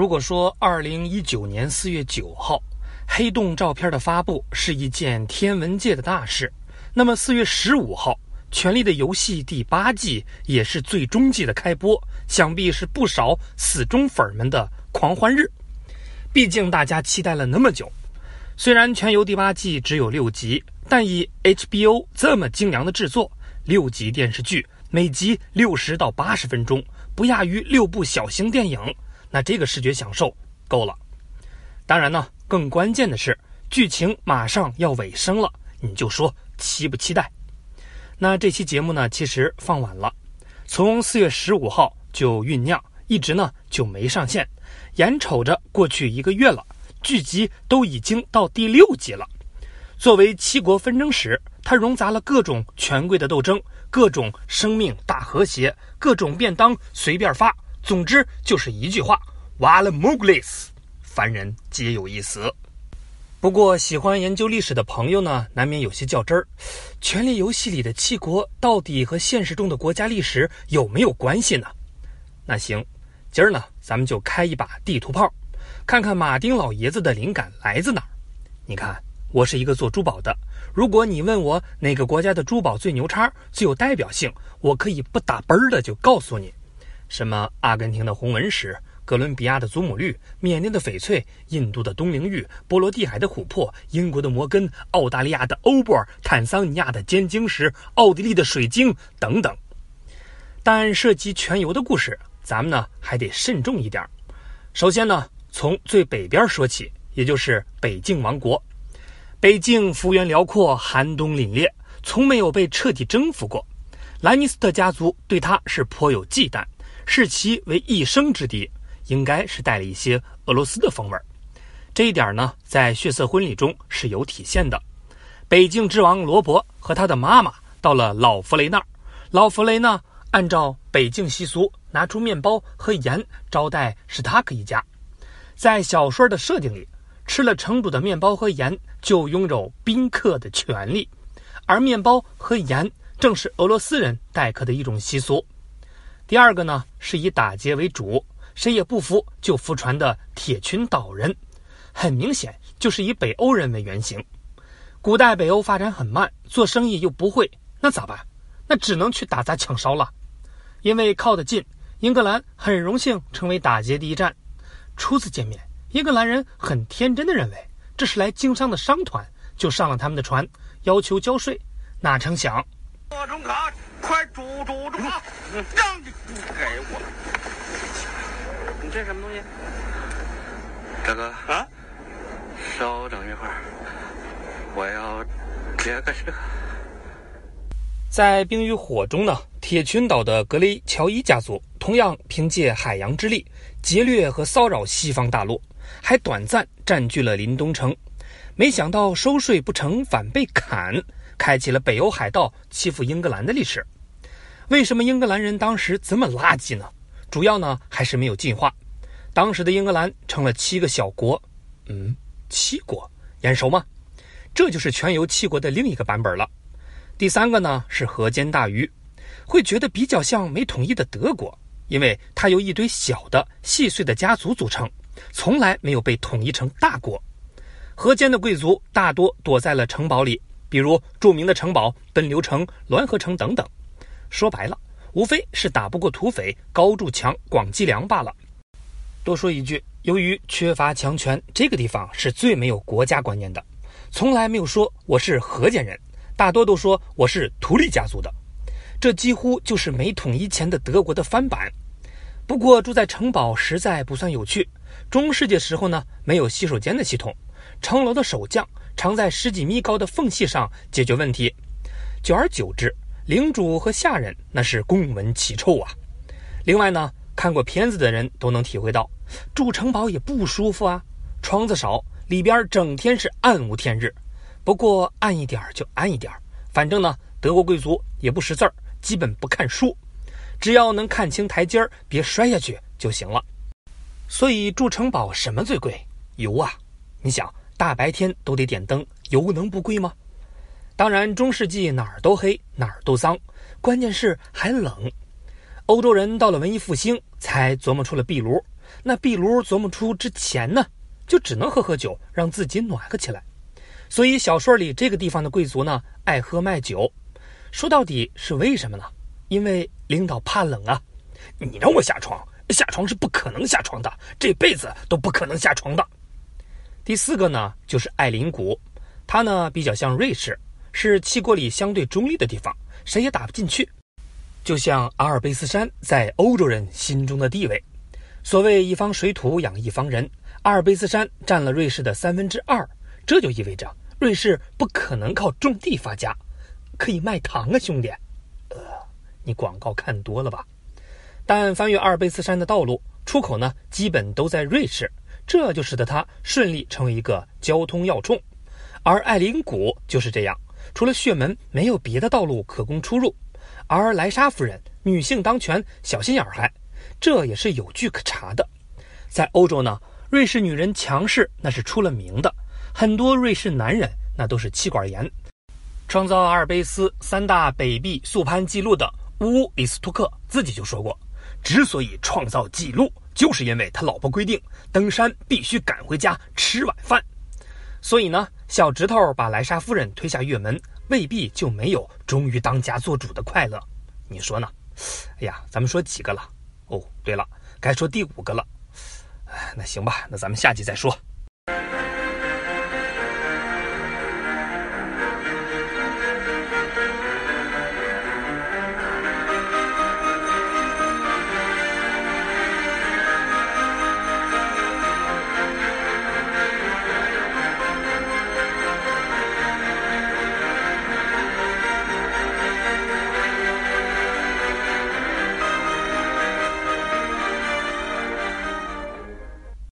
如果说二零一九年四月九号，黑洞照片的发布是一件天文界的大事，那么四月十五号，《权力的游戏》第八季也是最终季的开播，想必是不少死忠粉们的狂欢日。毕竟大家期待了那么久。虽然《全游》第八季只有六集，但以 HBO 这么精良的制作，六集电视剧每集六十到八十分钟，不亚于六部小型电影。那这个视觉享受够了。当然呢，更关键的是剧情马上要尾声了，你就说期不期待？那这期节目呢，其实放晚了，从四月十五号就酝酿，一直呢就没上线。眼瞅着过去一个月了，剧集都已经到第六集了。作为七国纷争史，它融杂了各种权贵的斗争，各种生命大和谐，各种便当随便发。总之就是一句话：瓦了穆格里斯，凡人皆有一死。不过，喜欢研究历史的朋友呢，难免有些较真儿。《权力游戏》里的七国到底和现实中的国家历史有没有关系呢？那行，今儿呢，咱们就开一把地图炮，看看马丁老爷子的灵感来自哪儿。你看，我是一个做珠宝的，如果你问我哪个国家的珠宝最牛叉、最有代表性，我可以不打奔儿的就告诉你。什么？阿根廷的红纹石，哥伦比亚的祖母绿，缅甸的翡翠，印度的东陵玉，波罗的海的琥珀，英国的摩根，澳大利亚的欧泊尔，坦桑尼亚的尖晶石，奥地利的水晶等等。但涉及全游的故事，咱们呢还得慎重一点。首先呢，从最北边说起，也就是北境王国。北境幅员辽阔，寒冬凛冽，从没有被彻底征服过。兰尼斯特家族对他是颇有忌惮。视其为一生之敌，应该是带了一些俄罗斯的风味儿。这一点呢，在血色婚礼中是有体现的。北境之王罗伯和他的妈妈到了老弗雷那儿，老弗雷呢，按照北境习俗，拿出面包和盐招待史塔克一家。在小说的设定里，吃了城主的面包和盐，就拥有宾客的权利，而面包和盐正是俄罗斯人待客的一种习俗。第二个呢，是以打劫为主，谁也不服就服船的铁群岛人，很明显就是以北欧人为原型。古代北欧发展很慢，做生意又不会，那咋办？那只能去打砸抢烧了。因为靠得近，英格兰很荣幸成为打劫第一站。初次见面，英格兰人很天真的认为这是来经商的商团，就上了他们的船，要求交税。哪成想，快住住住！让你不给我！你这什么东西？大哥啊，稍等一会儿，我要接个这个。在《冰与火》中呢，铁群岛的格雷乔伊家族同样凭借海洋之力劫掠和骚扰西方大陆，还短暂占据了临冬城。没想到收税不成，反被砍。开启了北欧海盗欺负英格兰的历史。为什么英格兰人当时这么垃圾呢？主要呢还是没有进化。当时的英格兰成了七个小国，嗯，七国眼熟吗？这就是全游七国的另一个版本了。第三个呢是河间大鱼，会觉得比较像没统一的德国，因为它由一堆小的细碎的家族组成，从来没有被统一成大国。河间的贵族大多躲在了城堡里。比如著名的城堡奔流城、滦河城等等，说白了，无非是打不过土匪，高筑墙，广积粮罢了。多说一句，由于缺乏强权，这个地方是最没有国家观念的，从来没有说我是河间人，大多都说我是图利家族的。这几乎就是没统一前的德国的翻版。不过住在城堡实在不算有趣。中世纪时候呢，没有洗手间的系统，城楼的守将。常在十几米高的缝隙上解决问题，久而久之，领主和下人那是共闻其臭啊。另外呢，看过片子的人都能体会到，住城堡也不舒服啊，窗子少，里边整天是暗无天日。不过暗一点就暗一点，反正呢，德国贵族也不识字儿，基本不看书，只要能看清台阶儿，别摔下去就行了。所以住城堡什么最贵？油啊！你想。大白天都得点灯，油能不贵吗？当然，中世纪哪儿都黑，哪儿都脏，关键是还冷。欧洲人到了文艺复兴才琢磨出了壁炉，那壁炉琢磨出之前呢，就只能喝喝酒，让自己暖和起来。所以小说里这个地方的贵族呢，爱喝卖酒。说到底是为什么呢？因为领导怕冷啊。你让我下床，下床是不可能下床的，这辈子都不可能下床的。第四个呢，就是艾林谷，它呢比较像瑞士，是七国里相对中立的地方，谁也打不进去。就像阿尔卑斯山在欧洲人心中的地位。所谓一方水土养一方人，阿尔卑斯山占了瑞士的三分之二，这就意味着瑞士不可能靠种地发家，可以卖糖啊，兄弟。呃，你广告看多了吧？但翻越阿尔卑斯山的道路出口呢，基本都在瑞士，这就使得它顺利成为一个交通要冲。而艾林谷就是这样，除了血门，没有别的道路可供出入。而莱莎夫人女性当权，小心眼儿还。这也是有据可查的，在欧洲呢，瑞士女人强势那是出了名的，很多瑞士男人那都是妻管严。创造阿尔卑斯三大北壁速攀记录的乌里斯托克自己就说过，之所以创造纪录，就是因为他老婆规定登山必须赶回家吃晚饭。所以呢，小指头把莱莎夫人推下月门，未必就没有终于当家做主的快乐，你说呢？哎呀，咱们说几个了？哦，对了，该说第五个了。哎那行吧，那咱们下集再说。